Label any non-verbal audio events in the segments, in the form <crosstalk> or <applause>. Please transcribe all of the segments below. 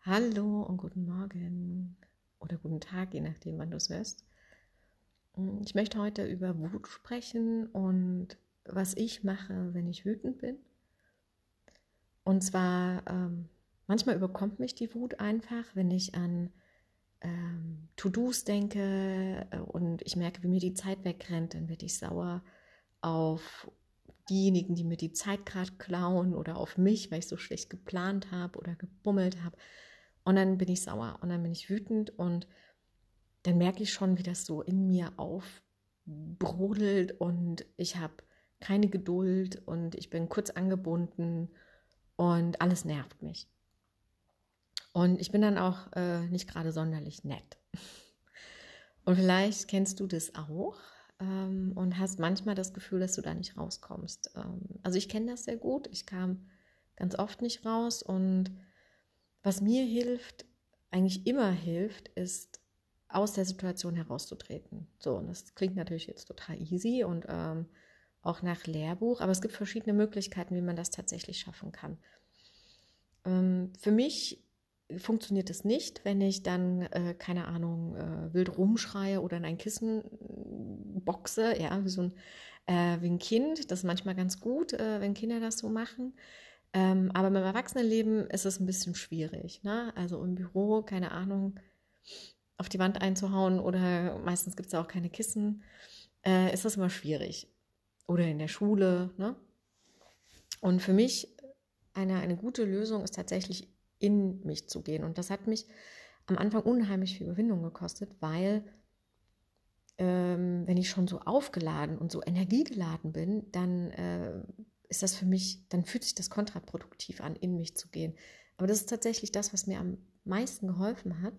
Hallo und guten Morgen oder guten Tag, je nachdem, wann du es hörst. Ich möchte heute über Wut sprechen und was ich mache, wenn ich wütend bin. Und zwar, ähm, manchmal überkommt mich die Wut einfach, wenn ich an ähm, To-Dos denke äh, und ich merke, wie mir die Zeit wegrennt, dann werde ich sauer auf diejenigen, die mir die Zeit gerade klauen oder auf mich, weil ich so schlecht geplant habe oder gebummelt habe. Und dann bin ich sauer und dann bin ich wütend und dann merke ich schon, wie das so in mir aufbrodelt und ich habe keine Geduld und ich bin kurz angebunden und alles nervt mich. Und ich bin dann auch äh, nicht gerade sonderlich nett. <laughs> Und vielleicht kennst du das auch ähm, und hast manchmal das Gefühl, dass du da nicht rauskommst. Ähm, also ich kenne das sehr gut. Ich kam ganz oft nicht raus und was mir hilft, eigentlich immer hilft, ist aus der Situation herauszutreten. So, und das klingt natürlich jetzt total easy und ähm, auch nach Lehrbuch, aber es gibt verschiedene Möglichkeiten, wie man das tatsächlich schaffen kann. Ähm, für mich funktioniert es nicht, wenn ich dann, äh, keine Ahnung, äh, wild rumschreie oder in ein Kissen boxe, ja, wie so ein, äh, wie ein Kind. Das ist manchmal ganz gut, äh, wenn Kinder das so machen. Ähm, aber beim Erwachsenenleben ist es ein bisschen schwierig. Ne? Also im Büro, keine Ahnung, auf die Wand einzuhauen oder meistens gibt es auch keine Kissen, äh, ist das immer schwierig. Oder in der Schule. Ne? Und für mich eine, eine gute Lösung ist tatsächlich in mich zu gehen. Und das hat mich am Anfang unheimlich viel Überwindung gekostet, weil ähm, wenn ich schon so aufgeladen und so energiegeladen bin, dann äh, ist das für mich, dann fühlt sich das kontraproduktiv an, in mich zu gehen. Aber das ist tatsächlich das, was mir am meisten geholfen hat.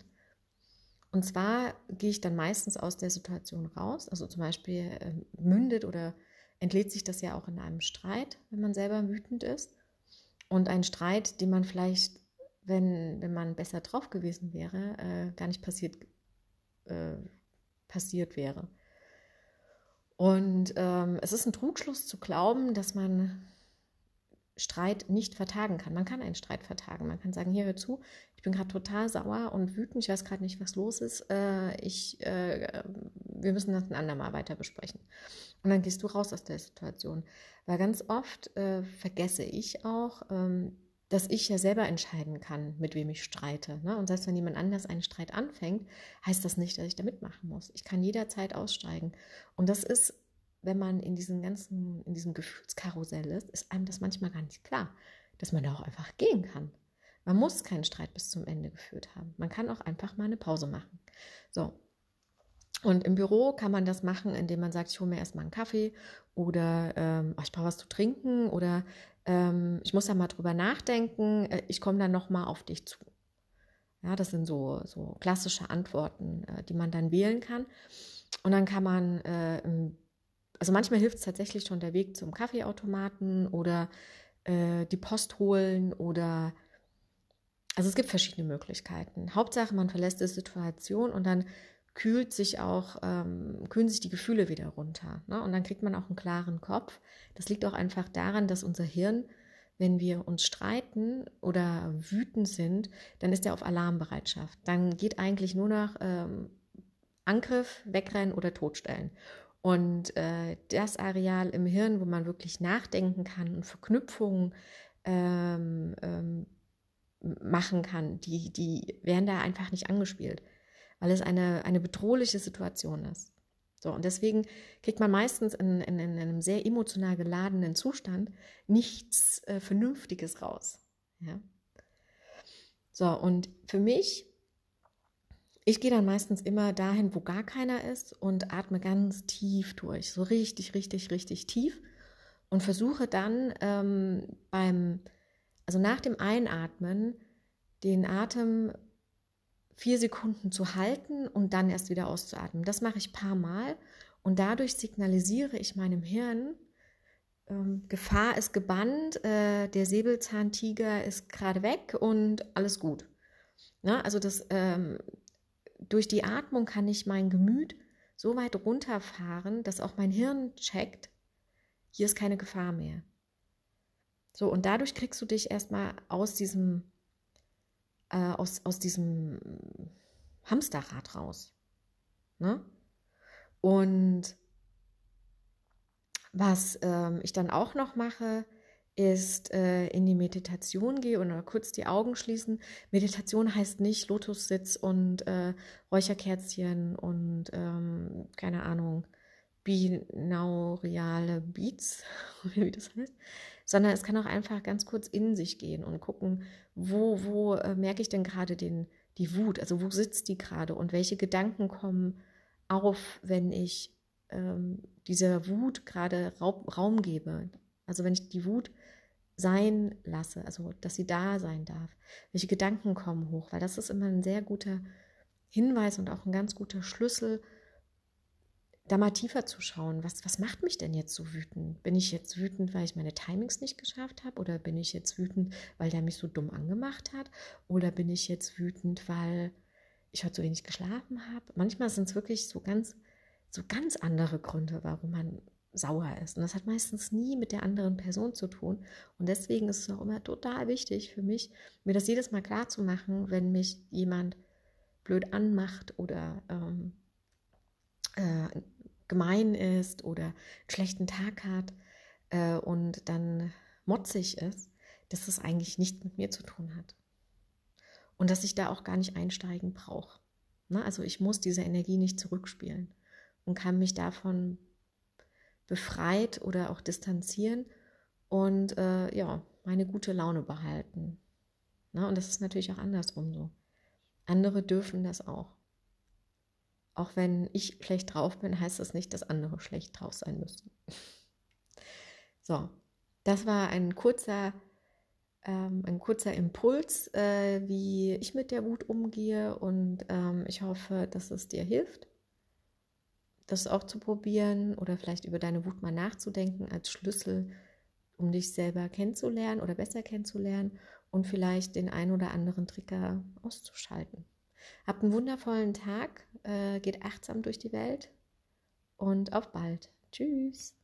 Und zwar gehe ich dann meistens aus der Situation raus. Also zum Beispiel äh, mündet oder entlädt sich das ja auch in einem Streit, wenn man selber wütend ist. Und ein Streit, den man vielleicht, wenn, wenn man besser drauf gewesen wäre, äh, gar nicht passiert, äh, passiert wäre. Und ähm, es ist ein Trugschluss zu glauben, dass man Streit nicht vertagen kann. Man kann einen Streit vertagen. Man kann sagen, hier hör zu, ich bin gerade total sauer und wütend, ich weiß gerade nicht, was los ist. Äh, ich, äh, wir müssen das ein andermal weiter besprechen. Und dann gehst du raus aus der Situation. Weil ganz oft äh, vergesse ich auch, ähm, dass ich ja selber entscheiden kann, mit wem ich streite. Ne? Und selbst wenn jemand anders einen Streit anfängt, heißt das nicht, dass ich da mitmachen muss. Ich kann jederzeit aussteigen. Und das ist, wenn man in diesem ganzen, in diesem Gefühlskarussell ist, ist einem das manchmal gar nicht klar, dass man da auch einfach gehen kann. Man muss keinen Streit bis zum Ende geführt haben. Man kann auch einfach mal eine Pause machen. So. Und im Büro kann man das machen, indem man sagt, ich hole mir erstmal einen Kaffee oder ähm, oh, ich brauche was zu trinken oder ähm, ich muss da mal drüber nachdenken, äh, ich komme dann nochmal auf dich zu. Ja, das sind so, so klassische Antworten, äh, die man dann wählen kann. Und dann kann man, äh, also manchmal hilft es tatsächlich schon der Weg zum Kaffeeautomaten oder äh, die Post holen oder also es gibt verschiedene Möglichkeiten. Hauptsache, man verlässt die Situation und dann kühlt sich auch, ähm, kühlen sich die Gefühle wieder runter. Ne? Und dann kriegt man auch einen klaren Kopf. Das liegt auch einfach daran, dass unser Hirn, wenn wir uns streiten oder wütend sind, dann ist er auf Alarmbereitschaft. Dann geht eigentlich nur noch ähm, Angriff, Wegrennen oder Totstellen. Und äh, das Areal im Hirn, wo man wirklich nachdenken kann und Verknüpfungen ähm, ähm, machen kann, die, die werden da einfach nicht angespielt weil es eine, eine bedrohliche Situation ist. So, und deswegen kriegt man meistens in, in, in einem sehr emotional geladenen Zustand nichts äh, Vernünftiges raus. Ja? So, und für mich, ich gehe dann meistens immer dahin, wo gar keiner ist und atme ganz tief durch, so richtig, richtig, richtig tief und versuche dann ähm, beim, also nach dem Einatmen, den Atem vier Sekunden zu halten und dann erst wieder auszuatmen. Das mache ich paar Mal und dadurch signalisiere ich meinem Hirn, ähm, Gefahr ist gebannt, äh, der Säbelzahntiger ist gerade weg und alles gut. Na, also das, ähm, durch die Atmung kann ich mein Gemüt so weit runterfahren, dass auch mein Hirn checkt, hier ist keine Gefahr mehr. So, und dadurch kriegst du dich erstmal aus diesem, äh, aus, aus diesem Hamsterrad raus. Ne? Und was ähm, ich dann auch noch mache, ist äh, in die Meditation gehe und kurz die Augen schließen. Meditation heißt nicht Lotussitz und äh, Räucherkerzchen und ähm, keine Ahnung, binauriale Beats, <laughs> wie das heißt, sondern es kann auch einfach ganz kurz in sich gehen und gucken, wo, wo äh, merke ich denn gerade den, die Wut, also wo sitzt die gerade und welche Gedanken kommen auf, wenn ich ähm, dieser Wut gerade Raum gebe. Also wenn ich die Wut sein lasse, also dass sie da sein darf. Welche Gedanken kommen hoch? Weil das ist immer ein sehr guter Hinweis und auch ein ganz guter Schlüssel, da mal tiefer zu schauen. Was, was macht mich denn jetzt so wütend? Bin ich jetzt wütend, weil ich meine Timings nicht geschafft habe? Oder bin ich jetzt wütend, weil der mich so dumm angemacht hat? Oder bin ich jetzt wütend, weil ich heute so wenig geschlafen habe? Manchmal sind es wirklich so ganz, so ganz andere Gründe, warum man sauer ist. Und das hat meistens nie mit der anderen Person zu tun. Und deswegen ist es auch immer total wichtig für mich, mir das jedes Mal klar zu machen, wenn mich jemand blöd anmacht oder ähm, äh, gemein ist oder einen schlechten Tag hat äh, und dann motzig ist, dass das eigentlich nicht mit mir zu tun hat. Und dass ich da auch gar nicht einsteigen brauche. Ne? Also ich muss diese Energie nicht zurückspielen und kann mich davon befreit oder auch distanzieren und äh, ja, meine gute Laune behalten. Na, und das ist natürlich auch andersrum so. Andere dürfen das auch. Auch wenn ich schlecht drauf bin, heißt das nicht, dass andere schlecht drauf sein müssen. so, das war ein kurzer, ähm, ein kurzer Impuls, äh, wie ich mit der Wut umgehe und ähm, ich hoffe, dass es dir hilft das auch zu probieren oder vielleicht über deine Wut mal nachzudenken als Schlüssel, um dich selber kennenzulernen oder besser kennenzulernen und vielleicht den ein oder anderen Trigger auszuschalten. Habt einen wundervollen Tag, äh, geht achtsam durch die Welt und auf bald. Tschüss.